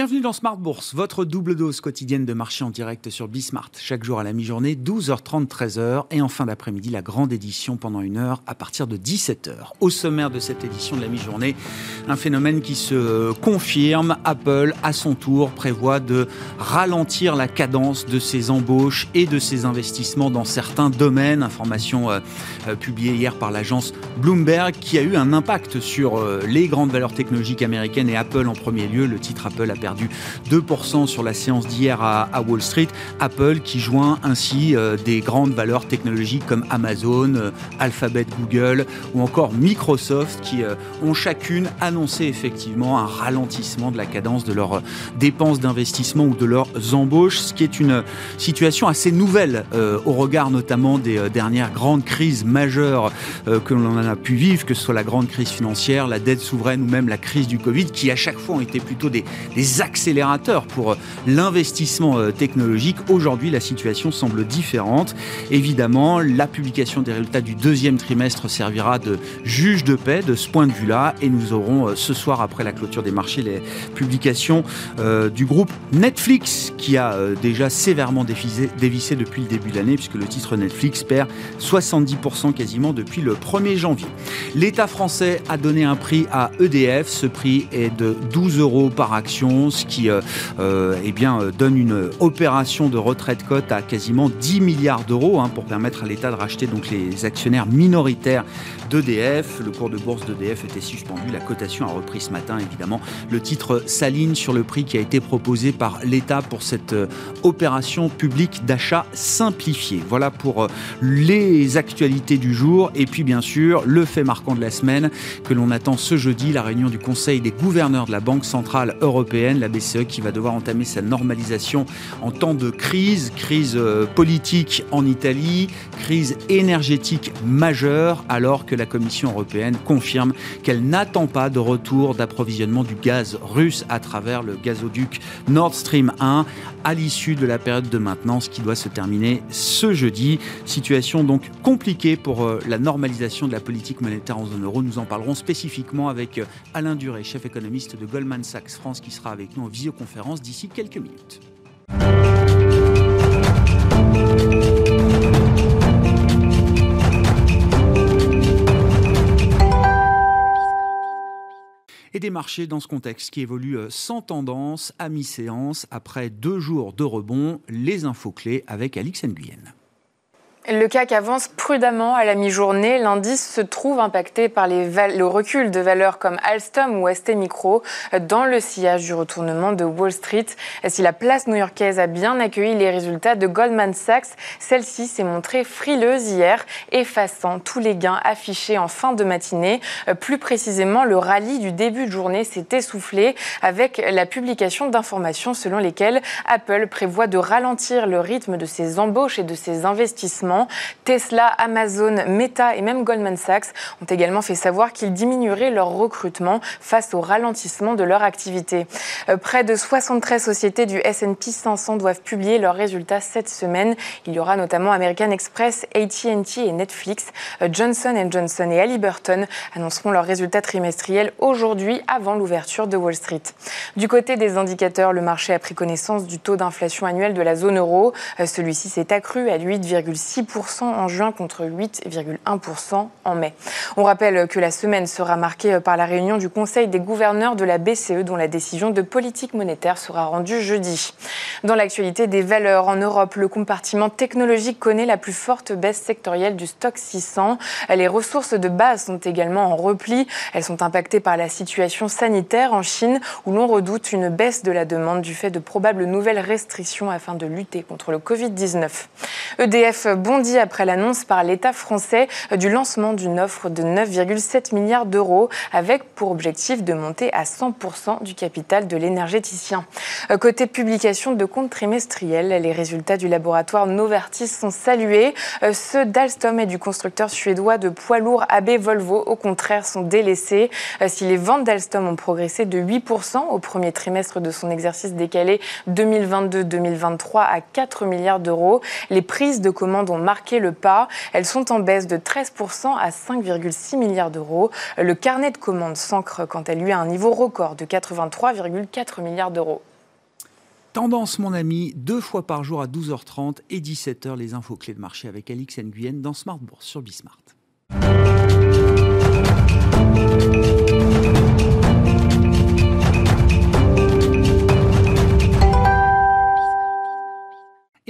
Bienvenue dans Smart Bourse, votre double dose quotidienne de marché en direct sur Bismart. Chaque jour à la mi-journée, 12h30, 13h. Et en fin d'après-midi, la grande édition pendant une heure à partir de 17h. Au sommaire de cette édition de la mi-journée, un phénomène qui se confirme. Apple, à son tour, prévoit de ralentir la cadence de ses embauches et de ses investissements dans certains domaines. Information euh, euh, publiée hier par l'agence Bloomberg qui a eu un impact sur euh, les grandes valeurs technologiques américaines et Apple en premier lieu. Le titre Apple a perdu 2% sur la séance d'hier à, Wall Street. Apple qui joint ainsi euh, des grandes valeurs technologiques comme Amazon, euh, Alphabet, Google ou encore Microsoft qui euh, ont chacune annoncé effectivement un ralentissement de la cadence de leurs dépenses d'investissement ou de leurs embauches, ce qui est une situation assez nouvelle au regard notamment des dernières grandes crises majeures que l'on a pu vivre, que ce soit la grande crise financière, la dette souveraine ou même la crise du Covid, qui à chaque fois ont été plutôt des, des accélérateur pour euh, l'investissement euh, technologique. Aujourd'hui, la situation semble différente. Évidemment, la publication des résultats du deuxième trimestre servira de juge de paix de ce point de vue-là. Et nous aurons euh, ce soir, après la clôture des marchés, les publications du groupe Netflix, qui a déjà sévèrement dévissé, depuis le début de l'année, puisque le titre Netflix perd 70% quasiment depuis le 1er janvier. L'État français a donné un prix à EDF. Ce prix est de 12 euros par action qui euh, euh, eh bien, euh, donne une opération de retraite cote à quasiment 10 milliards d'euros hein, pour permettre à l'État de racheter donc les actionnaires minoritaires d'EDF. Le cours de bourse d'EDF était suspendu, la cotation a repris ce matin évidemment. Le titre s'aligne sur le prix qui a été proposé par l'État pour cette opération publique d'achat simplifié. Voilà pour les actualités du jour et puis bien sûr le fait marquant de la semaine que l'on attend ce jeudi, la réunion du Conseil des gouverneurs de la Banque Centrale Européenne la BCE qui va devoir entamer sa normalisation en temps de crise, crise euh, politique en Italie, crise énergétique majeure, alors que la Commission européenne confirme qu'elle n'attend pas de retour d'approvisionnement du gaz russe à travers le gazoduc Nord Stream 1 à l'issue de la période de maintenance qui doit se terminer ce jeudi. Situation donc compliquée pour euh, la normalisation de la politique monétaire en zone euro. Nous en parlerons spécifiquement avec euh, Alain Duré, chef économiste de Goldman Sachs France, qui sera avec nous en visioconférence d'ici quelques minutes. et des marchés dans ce contexte qui évolue euh, sans tendance à mi-séance après deux jours de rebond. Les infos clés avec Alix Nguyen. Le CAC avance prudemment à la mi-journée. L'indice se trouve impacté par les le recul de valeurs comme Alstom ou ST Micro dans le sillage du retournement de Wall Street. Si la place new-yorkaise a bien accueilli les résultats de Goldman Sachs, celle-ci s'est montrée frileuse hier, effaçant tous les gains affichés en fin de matinée. Plus précisément, le rallye du début de journée s'est essoufflé avec la publication d'informations selon lesquelles Apple prévoit de ralentir le rythme de ses embauches et de ses investissements Tesla, Amazon, Meta et même Goldman Sachs ont également fait savoir qu'ils diminueraient leur recrutement face au ralentissement de leur activité. Euh, près de 73 sociétés du S&P 500 doivent publier leurs résultats cette semaine. Il y aura notamment American Express, AT&T et Netflix. Euh, Johnson Johnson et Halliburton annonceront leurs résultats trimestriels aujourd'hui avant l'ouverture de Wall Street. Du côté des indicateurs, le marché a pris connaissance du taux d'inflation annuel de la zone euro. Euh, celui-ci s'est accru à 8,6 en juin contre 8,1% en mai. On rappelle que la semaine sera marquée par la réunion du Conseil des gouverneurs de la BCE dont la décision de politique monétaire sera rendue jeudi. Dans l'actualité des valeurs en Europe, le compartiment technologique connaît la plus forte baisse sectorielle du stock 600. Les ressources de base sont également en repli. Elles sont impactées par la situation sanitaire en Chine où l'on redoute une baisse de la demande du fait de probables nouvelles restrictions afin de lutter contre le Covid-19. EDF bondi après l'annonce par l'État français du lancement d'une offre de 9,7 milliards d'euros avec pour objectif de monter à 100% du capital de l'énergéticien. Côté publication de comptes trimestriels, les résultats du laboratoire Novartis sont salués. Ceux d'Alstom et du constructeur suédois de poids lourds AB Volvo, au contraire, sont délaissés. Si les ventes d'Alstom ont progressé de 8% au premier trimestre de son exercice décalé 2022-2023 à 4 milliards d'euros, les prises de commandes ont marqué le pas. Elles sont en baisse de 13% à 5,6 milliards d'euros. Le carnet de commandes s'ancre quant à lui à un niveau record de 83,4 milliards d'euros. Tendance, mon ami, deux fois par jour à 12h30 et 17h, les infos clés de marché avec Alix Nguyen dans Smart Bourse sur Bismart.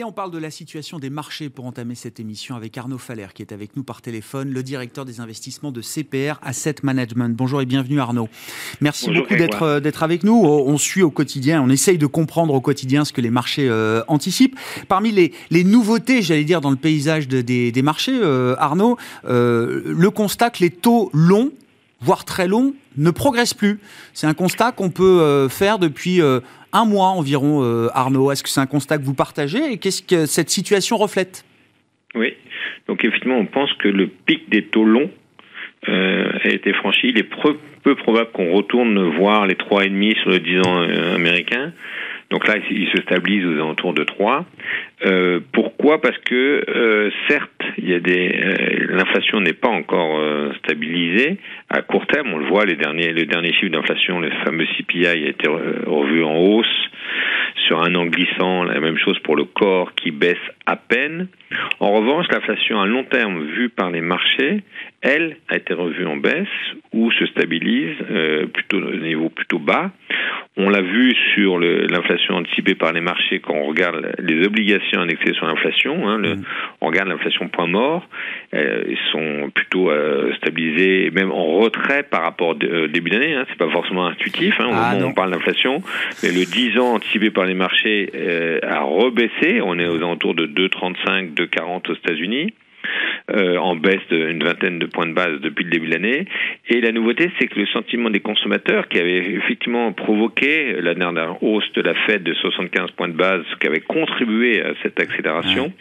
Et on parle de la situation des marchés pour entamer cette émission avec Arnaud Faller qui est avec nous par téléphone, le directeur des investissements de CPR Asset Management. Bonjour et bienvenue Arnaud. Merci beaucoup d'être euh, d'être avec nous. On suit au quotidien, on essaye de comprendre au quotidien ce que les marchés euh, anticipent. Parmi les, les nouveautés, j'allais dire, dans le paysage des, des, marchés, euh, Arnaud, le constat que les taux longs voire très longs, ne progressent plus. C'est un constat qu'on peut faire depuis un mois environ, euh, Arnaud. Est-ce que c'est un constat que vous partagez et qu'est-ce que cette situation reflète? Oui, donc effectivement, on pense que le pic des taux longs euh, a été franchi. Il est peu probable qu'on retourne voir les 3,5 sur le 10 ans euh, américain. Donc là, il se stabilise aux alentours de 3. Euh, pourquoi? Parce que euh, certes, il y a des euh, l'inflation n'est pas encore euh, stabilisée à court terme. On le voit, les derniers les derniers chiffres d'inflation, le fameux CPI a été revu en hausse sur un an glissant. La même chose pour le corps qui baisse à peine. En revanche, l'inflation à long terme vue par les marchés, elle, a été revue en baisse ou se stabilise euh, plutôt au niveau plutôt bas. On l'a vu sur l'inflation anticipée par les marchés quand on regarde les obligations annexées sur l'inflation. Hein, mm. On regarde l'inflation point mort. Euh, ils sont plutôt euh, stabilisés, même en retrait par rapport au euh, début d'année. Hein, c'est pas forcément intuitif hein, au ah, moment où on parle d'inflation. Mais le 10 ans anticipé par les marchés euh, a rebaissé. On est aux alentours de 2,35, 2,40 aux États-Unis. Euh, en baisse d'une vingtaine de points de base depuis le début de l'année. Et la nouveauté, c'est que le sentiment des consommateurs, qui avait effectivement provoqué la dernière hausse de la Fed de 75 points de base, qui avait contribué à cette accélération,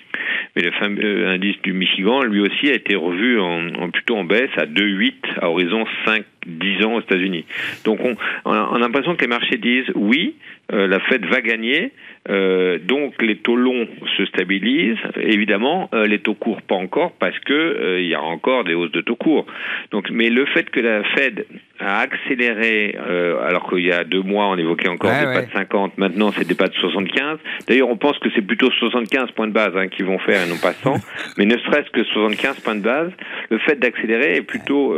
mais le fameux indice du Michigan, lui aussi, a été revu en, plutôt en baisse à 2,8 à horizon 5 10 ans aux États-Unis. Donc on, on, a l'impression que les marchés disent oui, euh, la Fed va gagner, euh, donc les taux longs se stabilisent. Évidemment, euh, les taux courts pas encore parce que euh, il y a encore des hausses de taux courts. Donc, mais le fait que la Fed a accéléré, alors qu'il y a deux mois on évoquait encore des pas de 50, maintenant c'est des pas de 75. D'ailleurs, on pense que c'est plutôt 75 points de base hein, qu'ils vont faire et non pas 100. mais ne serait-ce que 75 points de base, le fait d'accélérer est plutôt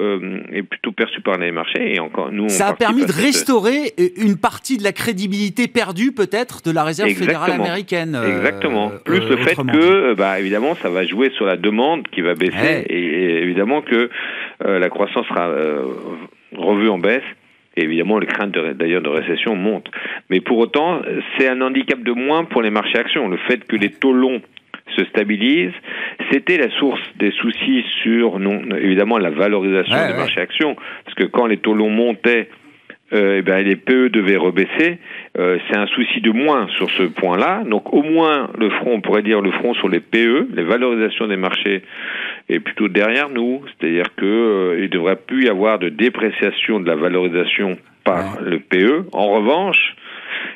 est plutôt perçu par les marchés et encore nous. Ça a permis de restaurer une partie de la crédibilité perdue peut-être de la réserve fédérale américaine. Euh, Exactement. Plus le fait que, bah, évidemment, ça va jouer sur la demande qui va baisser et, évidemment que euh, la croissance sera euh, revue en baisse. Et évidemment, les craintes d'ailleurs de récession montent. Mais pour autant, c'est un handicap de moins pour les marchés actions. Le fait que les taux longs se stabilisent, c'était la source des soucis sur, non, évidemment, la valorisation des marchés actions. Parce que quand les taux longs montaient, euh, eh ben, les PE devaient rebaisser. Euh, c'est un souci de moins sur ce point-là. Donc au moins le front, on pourrait dire le front sur les PE, les valorisations des marchés est plutôt derrière nous. C'est-à-dire qu'il euh, ne devrait plus y avoir de dépréciation de la valorisation par le PE. En revanche,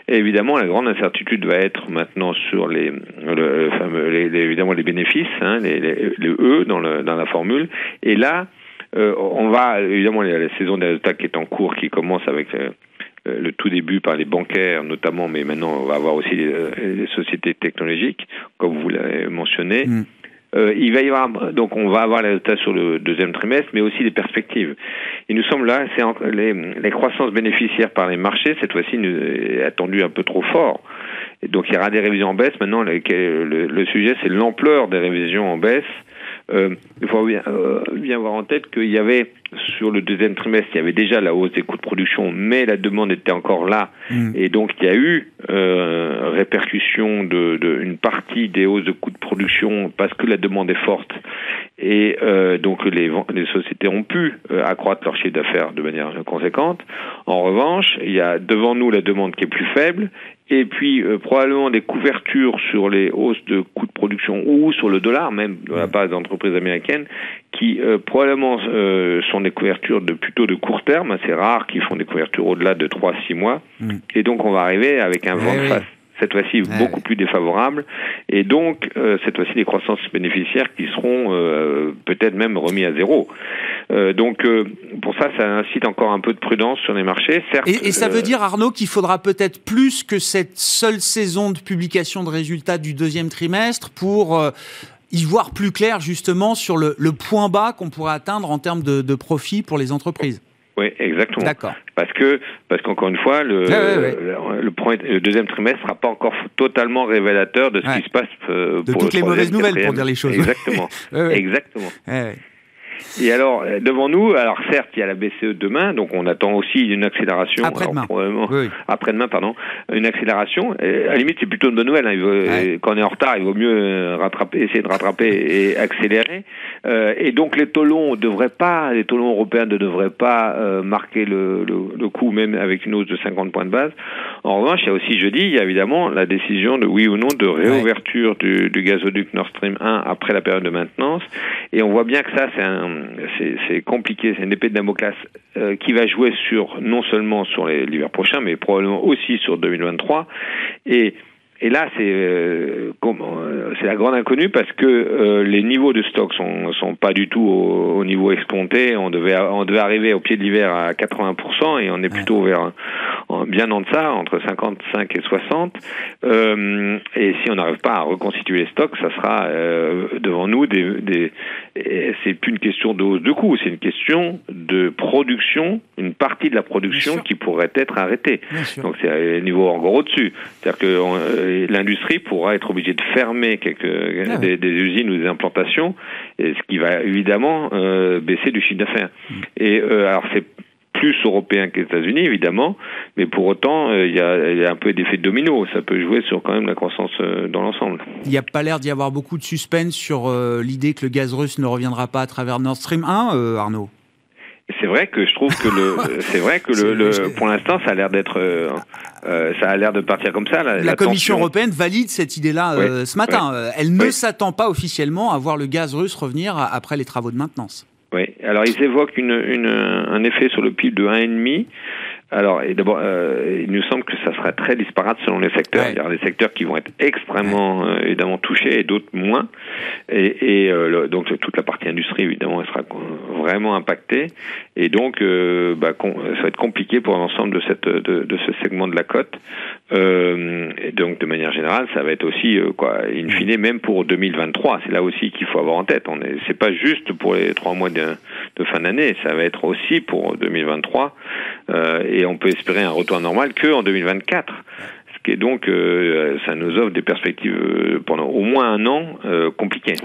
évidemment, la grande incertitude va être maintenant sur les, le, fameux, les, évidemment les bénéfices, hein, les, les, E dans, le, dans la formule. Et là, euh, on va, évidemment, la saison des résultats qui est en cours, qui commence avec euh, le tout début par les bancaires notamment, mais maintenant on va avoir aussi les, euh, sociétés technologiques, comme vous l'avez mentionné. Mm. Il va y avoir donc on va avoir les résultats sur le deuxième trimestre, mais aussi les perspectives. Il nous semble là, c'est les, les, croissances bénéficiaires par les marchés cette fois-ci est attendu un peu trop fort. Et donc il y aura des révisions en baisse. Maintenant, le, le sujet c'est l'ampleur des révisions en baisse euh, il faut bien, euh, bien avoir en tête qu'il y avait sur le deuxième trimestre, il y avait déjà la hausse des coûts de production, mais la demande était encore là, mm. et donc il y a eu euh, répercussion de, de, une partie des hausses de coûts de production parce que la demande est forte, et euh, donc les, les sociétés ont pu euh, accroître leur chiffre d'affaires de manière conséquente. En revanche, il y a devant nous la demande qui est plus faible, et puis euh, probablement des couvertures sur les hausses de coûts de production ou sur le dollar même de la part des entreprises américaines qui euh, probablement euh, sont des couvertures de plutôt de court terme, assez rares qui font des couvertures au-delà de 3 6 mois mm. et donc on va arriver avec un vent de face cette fois-ci beaucoup plus défavorable, et donc cette fois-ci des croissances bénéficiaires qui seront peut-être même remis à zéro. donc pour ça, ça incite encore un peu de prudence sur les marchés. Certes, et, ça veut dire, Arnaud, qu'il faudra peut-être plus que cette seule saison de publication de résultats du deuxième trimestre pour y voir plus clair justement sur le, point bas qu'on pourrait atteindre en termes de, de profit pour les entreprises? Oui, exactement. D'accord. Parce que, parce qu'encore une fois, le, le, deuxième trimestre sera pas encore totalement révélateur de ce qui se passe euh, de toutes les mauvaises nouvelles, pour dire les choses. Exactement. exactement. Et alors, euh, devant nous, alors certes, il y a la BCE demain, donc on attend aussi une accélération. Après-demain. Après-demain, pardon. Une accélération. Et à la limite, c'est plutôt une bonne nouvelle. Hein. Quand on est en retard, il vaut mieux euh, rattraper, essayer de rattraper et accélérer. Euh, et donc, les taux longs devraient pas, les taux longs européens ne devraient pas euh, marquer le, le, le, coup, même avec une hausse de 50 points de base. En revanche, il y a aussi jeudi, il y a évidemment la décision de oui ou non de réouverture du, du gazoduc Nord Stream 1 après la période de maintenance. Et on voit bien que ça, c'est un c'est compliqué, c'est une épée de Damoclès euh, qui va jouer sur non seulement sur l'hiver prochain, mais probablement aussi sur 2023. Et et là, c'est euh, euh, c'est la grande inconnue parce que euh, les niveaux de stock sont sont pas du tout au, niveau escompté. On devait on devait arriver au pied de l'hiver à 80% et on est plutôt vers bien en deçà, entre 55 et 60. Euh, et si on n'arrive pas à reconstituer les stocks, ça sera devant nous des, des c'est plus une question de hausse de coût, c'est une question de production, une partie de la production qui pourrait être arrêtée. Donc c'est un niveau encore au-dessus. C'est-à-dire que l'industrie pourra être obligée de fermer quelques, ah des, usines ou des implantations, et ce qui va évidemment euh, baisser du chiffre d'affaires. Mm. Et euh, alors c'est plus européen que les États-Unis, évidemment, mais pour autant, euh, il y, a, un peu d'effet de domino. Ça peut jouer sur quand même la croissance dans l'ensemble. Il n'y a pas l'air d'y avoir beaucoup de suspense sur l'idée que le gaz russe ne reviendra pas à travers Nord Stream 1, Arnaud? C'est vrai que je trouve que le, c'est vrai que le, le, pour l'instant, ça a l'air d'être, euh, euh, ça a l'air de partir comme ça. La, la, Commission européenne valide cette idée-là euh, ce matin. Elle ne s'attend pas officiellement à voir le gaz russe revenir après les travaux de maintenance. Oui. Alors ils évoquent une, une, un effet sur le PIB de 1,5. Alors, et d'abord, euh, il nous semble que ça sera très disparate selon les secteurs. Il y aura des secteurs qui vont être extrêmement euh, évidemment touchés et d'autres moins. Et, et euh, donc toute la partie industrie évidemment elle sera vraiment impactée. Et donc, bah, ça va être compliqué pour l'ensemble de ce segment de la cote. et donc, de manière générale, ça va être aussi quoi, in fine, même pour 2023. C'est là aussi qu'il faut avoir en tête. On est, c'est pas juste pour les trois mois de, fin d'année. Ça va être aussi pour 2023. et on peut espérer un retour normal que en 2024. Ce qui est donc, euh, ça nous offre des perspectives euh, pendant au moins un an euh, compliquées.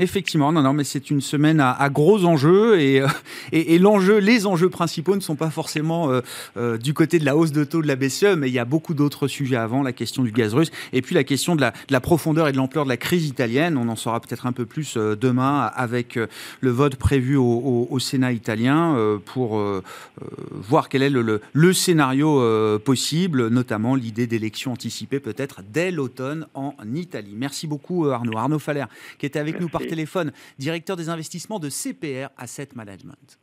Effectivement, non, non, mais c'est une semaine à, gros enjeux et, euh, les enjeux principaux ne sont pas forcément euh, euh, du côté de la hausse de taux de la BCE, mais il y a beaucoup d'autres sujets avant, la question du gaz russe et puis la question de la, de la profondeur et de l'ampleur de la crise italienne. On en saura peut-être un peu plus demain avec le vote prévu au, Sénat italien pour voir quel est le, le, scénario possible, notamment l'idée d'élections anticipées peut-être dès l'automne en Italie. Merci beaucoup Arnaud. Arnaud Faller qui était avec nous par téléphone, directeur des investissements de CPR Asset Management.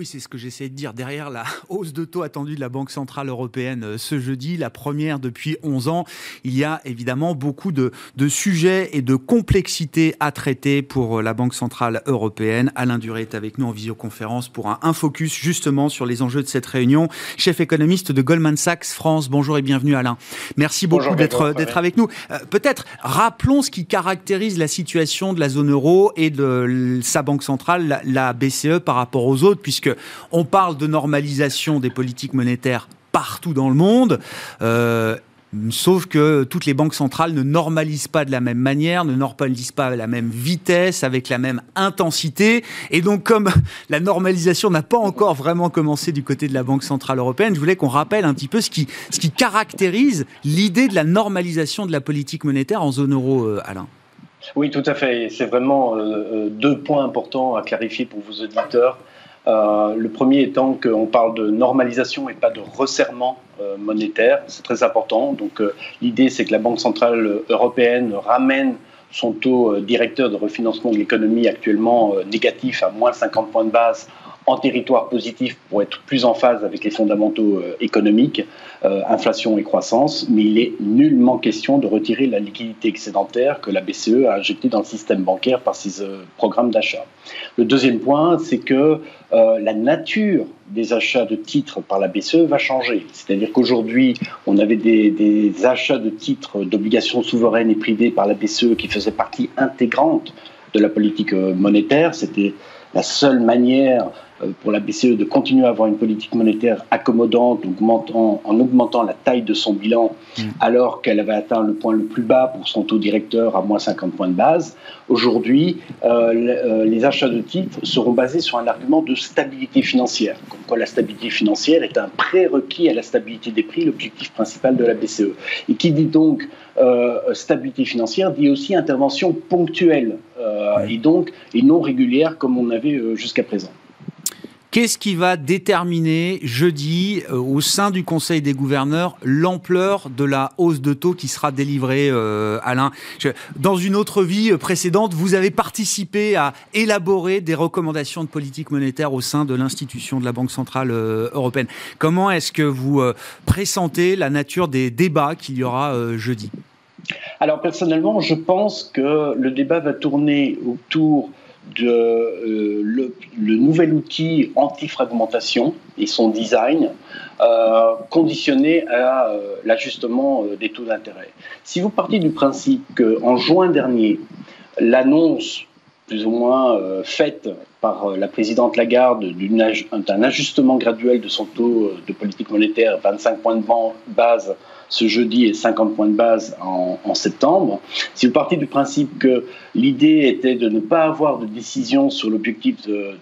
Oui, c'est ce que j'essaie de dire. Derrière la hausse de taux attendue de la Banque Centrale Européenne euh, ce jeudi, la première depuis 11 ans, il y a évidemment beaucoup de, sujets et de complexités à traiter pour euh, la Banque Centrale Européenne. Alain Duré est avec nous en visioconférence pour un, focus justement sur les enjeux de cette réunion. Chef économiste de Goldman Sachs France, bonjour et bienvenue Alain. Merci beaucoup d'être d'être avec nous. Euh, peut-être rappelons ce qui caractérise la situation de la zone euro et de sa Banque Centrale, la BCE, par rapport aux autres, puisque on parle de normalisation des politiques monétaires partout dans le monde. Euh, sauf que toutes les banques centrales ne normalisent pas de la même manière, ne normalisent pas à la même vitesse, avec la même intensité. Et donc, comme la normalisation n'a pas encore vraiment commencé du côté de la Banque Centrale Européenne, je voulais qu'on rappelle un petit peu ce qui, ce qui caractérise l'idée de la normalisation de la politique monétaire en zone euro, euh, Alain. Oui, tout à fait. C'est vraiment euh, deux points importants à clarifier pour vos auditeurs. Euh, le premier étant qu'on parle de normalisation et pas de resserrement euh, monétaire. C'est très important. Donc euh, l'idée, c'est que la Banque centrale européenne ramène son taux directeur de refinancement de l'économie actuellement négatif à moins 50 points de base en territoire positif pour être plus en phase avec les fondamentaux économiques, inflation et croissance, mais il est nullement question de retirer la liquidité excédentaire que la BCE a injectée dans le système bancaire par ses programmes d'achat. Le deuxième point, c'est que la nature des achats de titres par la BCE va changer. C'est-à-dire qu'aujourd'hui, on avait des, achats de titres d'obligations souveraines et privées par la BCE qui faisaient partie intégrante de la politique monétaire. C'était la seule manière euh, pour la BCE de continuer à avoir une politique monétaire accommodante augmentant, en augmentant la taille de son bilan mm. alors qu'elle avait atteint le point le plus bas pour son taux directeur à moins 50 points de base. Aujourd'hui, euh, euh, les achats de titres seront basés sur un argument de stabilité financière. Comme quoi la stabilité financière est un prérequis à la stabilité des prix, l'objectif principal de la BCE. Et qui dit donc stabilité financière dit aussi intervention ponctuelle et donc et non régulière comme on avait jusqu'à présent. Qu'est-ce qui va déterminer jeudi euh, au sein du Conseil des gouverneurs l'ampleur de la hausse de taux qui sera délivrée, euh, Alain Dans une autre vie euh, précédente, vous avez participé à élaborer des recommandations de politique monétaire au sein de l'institution de la Banque centrale européenne. Comment est-ce que vous pressentez la nature des débats qu'il y aura jeudi? Alors personnellement, je pense que le débat va tourner autour de euh, le, nouvel outil anti-fragmentation et son design euh, conditionné à euh, l'ajustement des taux d'intérêt. Si vous partez du principe qu'en juin dernier, l'annonce plus ou moins faite par la présidente Lagarde d'un ajustement graduel de son taux de politique monétaire, 25 points de base ce jeudi et 50 points de base en, septembre. Si vous partez du principe que l'idée était de ne pas avoir de décision sur l'objectif de,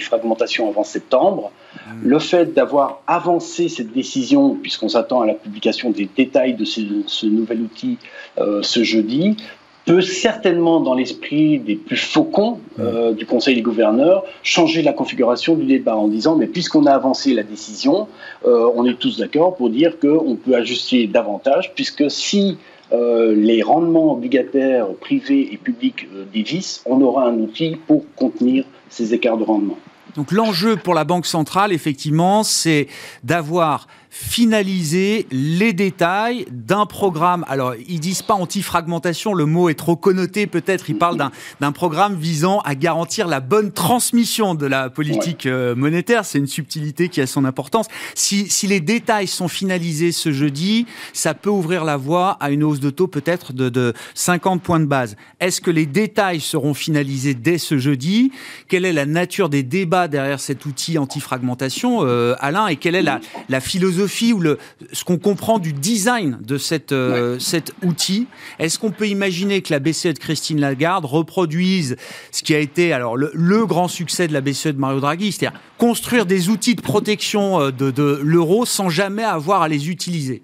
fragmentation avant septembre, mmh. le fait d'avoir avancé cette décision, puisqu'on s'attend à la publication des détails de ce, nouvel outil euh, ce jeudi, peut certainement, dans l'esprit des plus faucons euh, du Conseil des gouverneurs, changer la configuration du débat en disant mais puisqu'on a avancé la décision, euh, on est tous d'accord pour dire qu'on peut ajuster davantage, puisque si euh, les rendements obligataires privés et publics dévissent, on aura un outil pour contenir ces écarts de rendement. Donc l'enjeu pour la Banque centrale, effectivement, c'est d'avoir finaliser les détails d'un programme. Alors, ils disent pas anti-fragmentation, le mot est trop connoté peut-être. Ils parlent d'un programme visant à garantir la bonne transmission de la politique euh, monétaire. C'est une subtilité qui a son importance. Si, si, les détails sont finalisés ce jeudi, ça peut ouvrir la voie à une hausse de taux peut-être de, de 50 points de base. Est-ce que les détails seront finalisés dès ce jeudi? Quelle est la nature des débats derrière cet outil anti-fragmentation, euh, Alain Et quelle est la, la philosophie ou le, ce qu'on comprend du design de cette, euh, cet outil. Est-ce qu'on peut imaginer que la BCE de Christine Lagarde reproduise ce qui a été alors le, grand succès de la BCE de Mario Draghi, c'est-à-dire construire des outils de protection euh, de, de l'euro sans jamais avoir à les utiliser?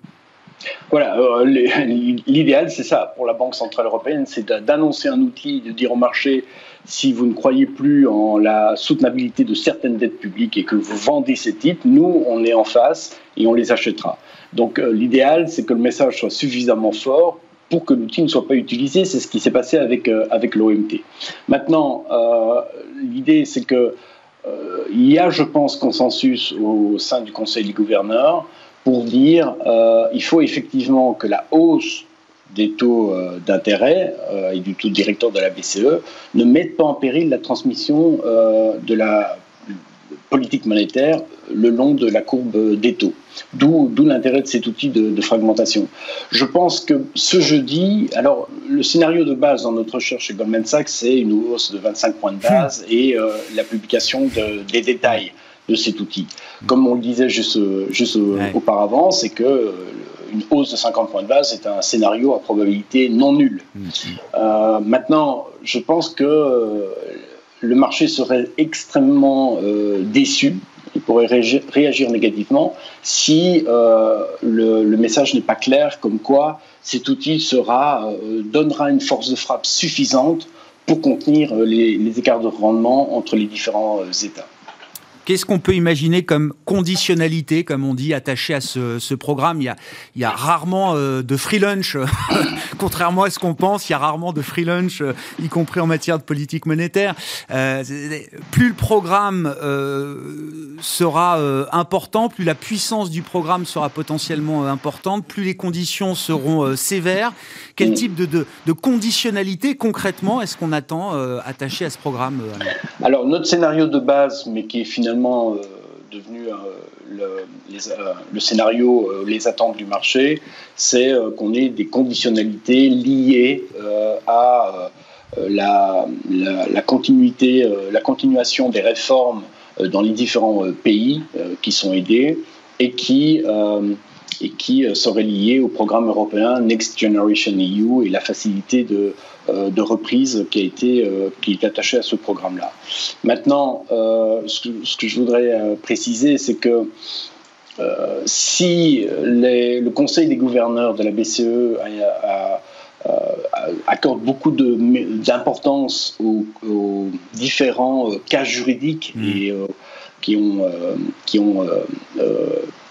Voilà, euh, l'idéal, c'est ça pour la Banque Centrale Européenne, c'est d'annoncer un outil, de dire au marché, si vous ne croyez plus en la soutenabilité de certaines dettes publiques et que vous vendez ces titres, nous, on est en face et on les achètera. Donc euh, l'idéal, c'est que le message soit suffisamment fort pour que l'outil ne soit pas utilisé. C'est ce qui s'est passé avec, euh, avec l'OMT. Maintenant, euh, l'idée, c'est que il y a, je pense, consensus au sein du Conseil des gouverneurs pour dire il faut effectivement que la hausse des taux euh, d'intérêt euh, et du taux directeur de la BCE ne mettent pas en péril la transmission euh, de la politique monétaire le long de la courbe des taux. D'où l'intérêt de cet outil de, fragmentation. Je pense que ce jeudi, alors le scénario de base dans notre recherche chez Goldman Sachs, c'est une hausse de 25 points de base et la publication des détails de cet outil. Comme on le disait juste, juste auparavant, c'est que une hausse de 50 points de base est un scénario à probabilité non nulle. Euh, maintenant, je pense que euh, le marché serait extrêmement euh, déçu, il pourrait réagir, négativement si le, message n'est pas clair, comme quoi cet outil sera, donnera une force de frappe suffisante pour contenir les, les écarts de rendement entre les différents États. Qu'est-ce qu'on peut imaginer comme conditionnalité, comme on dit, attachée à ce, programme? Il y, a, rarement euh, de free lunch, contrairement à ce qu'on pense, il y a rarement de free lunch, euh, y compris en matière de politique monétaire. Euh, plus le programme sera important, plus la puissance du programme sera potentiellement importante, plus les conditions seront sévères. Quel type de, de, de conditionnalité concrètement est-ce qu'on attend attaché à ce programme Alors notre scénario de base, mais qui est finalement euh, devenu euh, le, euh, le, scénario, les attentes du marché, c'est qu'on ait des conditionnalités liées à la, continuité, la continuation des réformes dans les différents pays qui sont aidés et qui et qui serait lié au programme européen Next Generation EU et la facilité de, de reprise qui a été euh, qui est attaché à ce programme-là. Maintenant, euh, ce que, ce, que, je voudrais préciser, c'est que si les, le Conseil des gouverneurs de la BCE accorde beaucoup d'importance aux, aux, différents cas juridiques mmh. et qui ont, qui ont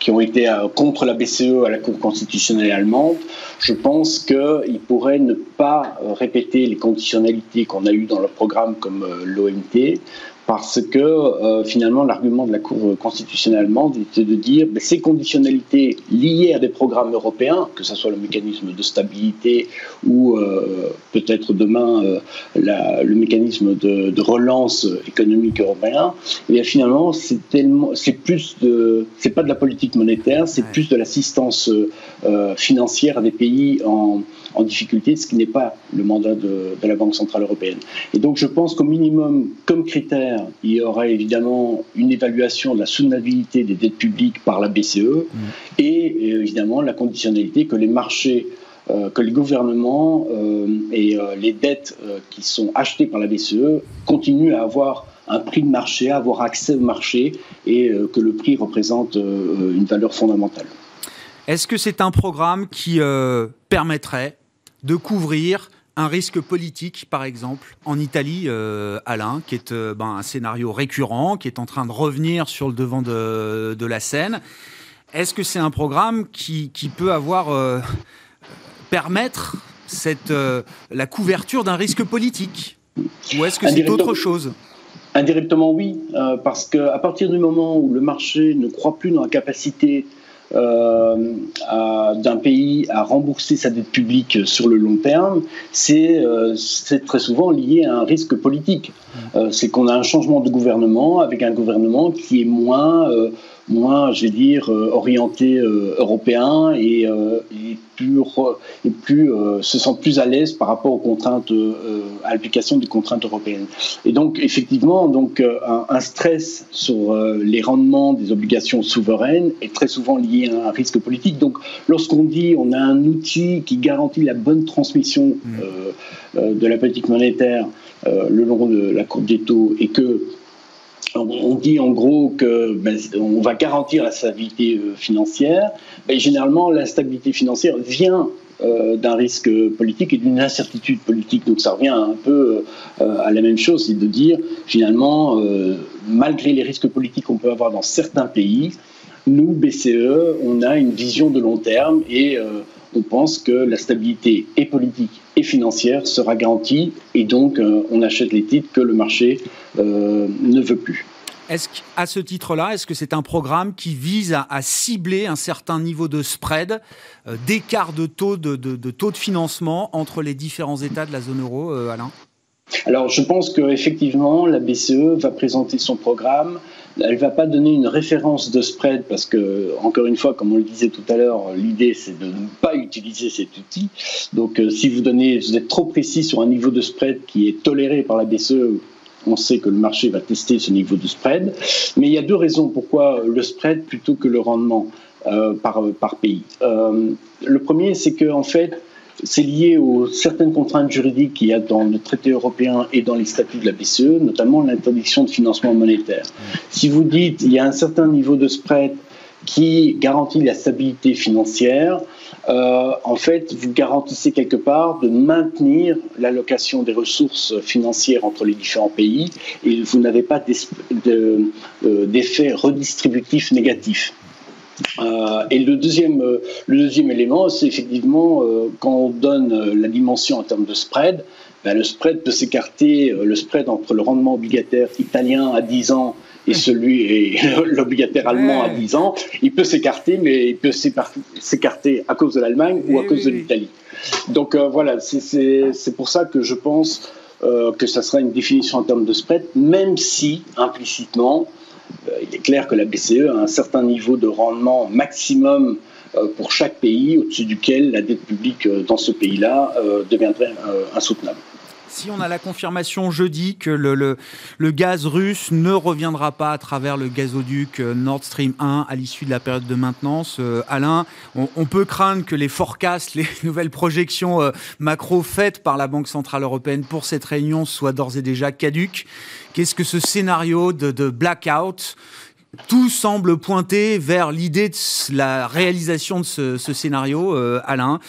qui ont été euh, contre la BCE à la Cour constitutionnelle allemande, je pense qu'ils pourraient ne pas euh, répéter les conditionnalités qu'on a eues dans le programme comme euh, l'OMT, parce que euh, finalement l'argument de la Cour constitutionnelle allemande était de dire que ben, ces conditionnalités liées à des programmes européens, que ce soit le mécanisme de stabilité ou euh, peut-être demain euh, la, le mécanisme de, de, relance économique européen, et eh bien finalement c'est tellement c'est plus de c'est pas de la politique monétaire, c'est plus de l'assistance financière à des pays en en difficulté, ce qui n'est pas le mandat de, la Banque Centrale Européenne. Et donc je pense qu'au minimum, comme critère, il y aurait évidemment une évaluation de la soutenabilité des dettes publiques par la BCE mm. et évidemment la conditionnalité que les marchés euh, que les gouvernements euh, et euh, les dettes qui sont achetées par la BCE continuent à avoir un prix de marché, à avoir accès au marché et que le prix représente une valeur fondamentale. Est-ce que c'est un programme qui permettrait de couvrir un risque politique, par exemple, en Italie, euh, Alain, qui est euh, ben, un scénario récurrent, qui est en train de revenir sur le devant de, la scène. Est-ce que c'est un programme qui, peut avoir euh, permettre cette, la couverture d'un risque politique? Ou est-ce que c'est autre chose? Indirectement, oui, parce qu'à partir du moment où le marché ne croit plus dans la capacité d'un pays à rembourser sa dette publique sur le long terme, c'est euh, très souvent lié à un risque politique. Euh, c'est qu'on a un changement de gouvernement avec un gouvernement qui est moins moins, je vais dire, euh, orienté euh, européen et, euh, et plus, et plus se sent plus à l'aise par rapport aux contraintes, à l'application des contraintes européennes. Et donc, effectivement, donc, un, un stress sur les rendements des obligations souveraines est très souvent lié à un risque politique. Donc, lorsqu'on dit on a un outil qui garantit la bonne transmission mmh. de la politique monétaire le long de la courbe des taux et que on dit en gros que ben, on va garantir la stabilité euh, financière. Mais généralement, la stabilité financière vient euh, d'un risque politique et d'une incertitude politique. Donc ça revient un peu euh, à la même chose, c'est de dire finalement, malgré les risques politiques qu'on peut avoir dans certains pays, nous, BCE, on a une vision de long terme et on pense que la stabilité est politique et financière sera garantie et donc on achète les titres que le marché euh, ne veut plus. Est-ce qu'à ce titre-là, est-ce que c'est un programme qui vise à, cibler un certain niveau de spread, euh, d'écart de taux de, taux de financement entre les différents États de la zone euro, euh, Alain? Alors, je pense qu'effectivement, la BCE va présenter son programme. Elle ne va pas donner une référence de spread parce que, encore une fois, comme on le disait tout à l'heure, l'idée c'est de ne pas utiliser cet outil. Donc, si vous, donnez, vous êtes trop précis sur un niveau de spread qui est toléré par la BCE, on sait que le marché va tester ce niveau de spread. Mais il y a deux raisons pourquoi le spread plutôt que le rendement euh, par, par pays. Euh, le premier, c'est que en fait, c'est lié aux certaines contraintes juridiques qu'il y a dans le traité européen et dans les statuts de la BCE, notamment l'interdiction de financement monétaire. Si vous dites il y a un certain niveau de spread qui garantit la stabilité financière, euh, en fait, vous garantissez quelque part de maintenir l'allocation des ressources financières entre les différents pays et vous n'avez pas euh, d'effet redistributif négatif. Euh, et le deuxième, le deuxième élément, c'est effectivement quand on donne la dimension en termes de spread, ben, le spread peut s'écarter, le spread entre le rendement obligataire italien à 10 ans et celui et l'obligataire allemand à 10 ans, il peut s'écarter, mais il peut s'écarter à cause de l'Allemagne ou à cause de l'Italie. Donc euh, voilà, c'est pour ça que je pense euh, que ça sera une définition en termes de spread, même si implicitement, euh, il est clair que la BCE a un certain niveau de rendement maximum pour chaque pays au-dessus duquel la dette publique dans ce pays-là deviendrait insoutenable si on a la confirmation jeudi que le, le, gaz russe ne reviendra pas à travers le gazoduc euh, Nord Stream 1 à l'issue de la période de maintenance, euh, Alain, on, peut craindre que les forecasts, les nouvelles projections euh, macro faites par la Banque Centrale Européenne pour cette réunion soient d'ores et déjà caduques. Qu'est-ce que ce scénario de, de blackout tout semble pointer vers l'idée de la réalisation de ce, scénario, Alain.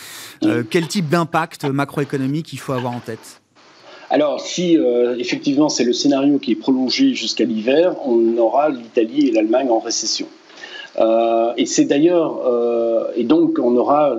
quel type d'impact macroéconomique il faut avoir en tête? Alors, si euh, effectivement c'est le scénario qui est prolongé jusqu'à l'hiver, on aura l'Italie et l'Allemagne en récession. Euh, et c'est d'ailleurs, euh, et donc on aura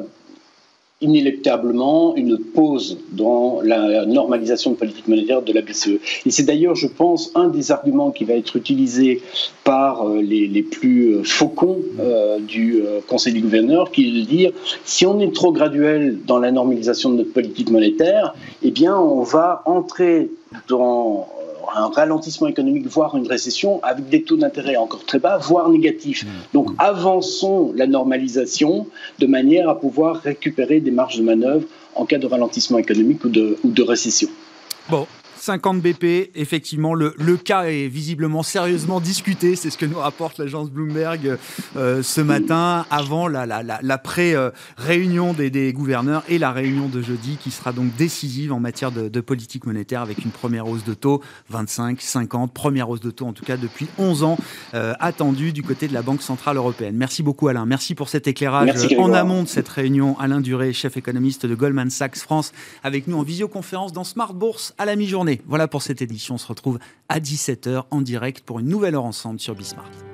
inéluctablement une pause dans la normalisation de politique monétaire de la BCE. Et c'est d'ailleurs, je pense, un des arguments qui va être utilisé par euh, les, les plus euh, faucons euh, du Conseil des gouverneurs, qui est de dire, si on est trop graduel dans la normalisation de notre politique monétaire, eh bien, on va entrer dans un ralentissement économique, voire une récession, avec des taux d'intérêt encore très bas, voire négatifs. Mmh. Donc avançons la normalisation de manière à pouvoir récupérer des marges de manœuvre en cas de ralentissement économique ou de, ou de récession. Bon, 50 BP, effectivement, le, le, cas est visiblement sérieusement discuté. C'est ce que nous rapporte l'agence Bloomberg euh, ce matin, avant la, la, la, pré-réunion des, des, gouverneurs et la réunion de jeudi, qui sera donc décisive en matière de, de, politique monétaire, avec une première hausse de taux, 25, 50, première hausse de taux en tout cas depuis 11 ans, euh, attendue du côté de la Banque Centrale Européenne. Merci beaucoup Alain, merci pour cet éclairage en amont de cette réunion. Alain Duré, chef économiste de Goldman Sachs France, avec nous en visioconférence dans Smart Bourse à la mi-journée. Voilà pour cette édition. On se retrouve à 17h en direct pour une nouvelle heure ensemble sur Bismart.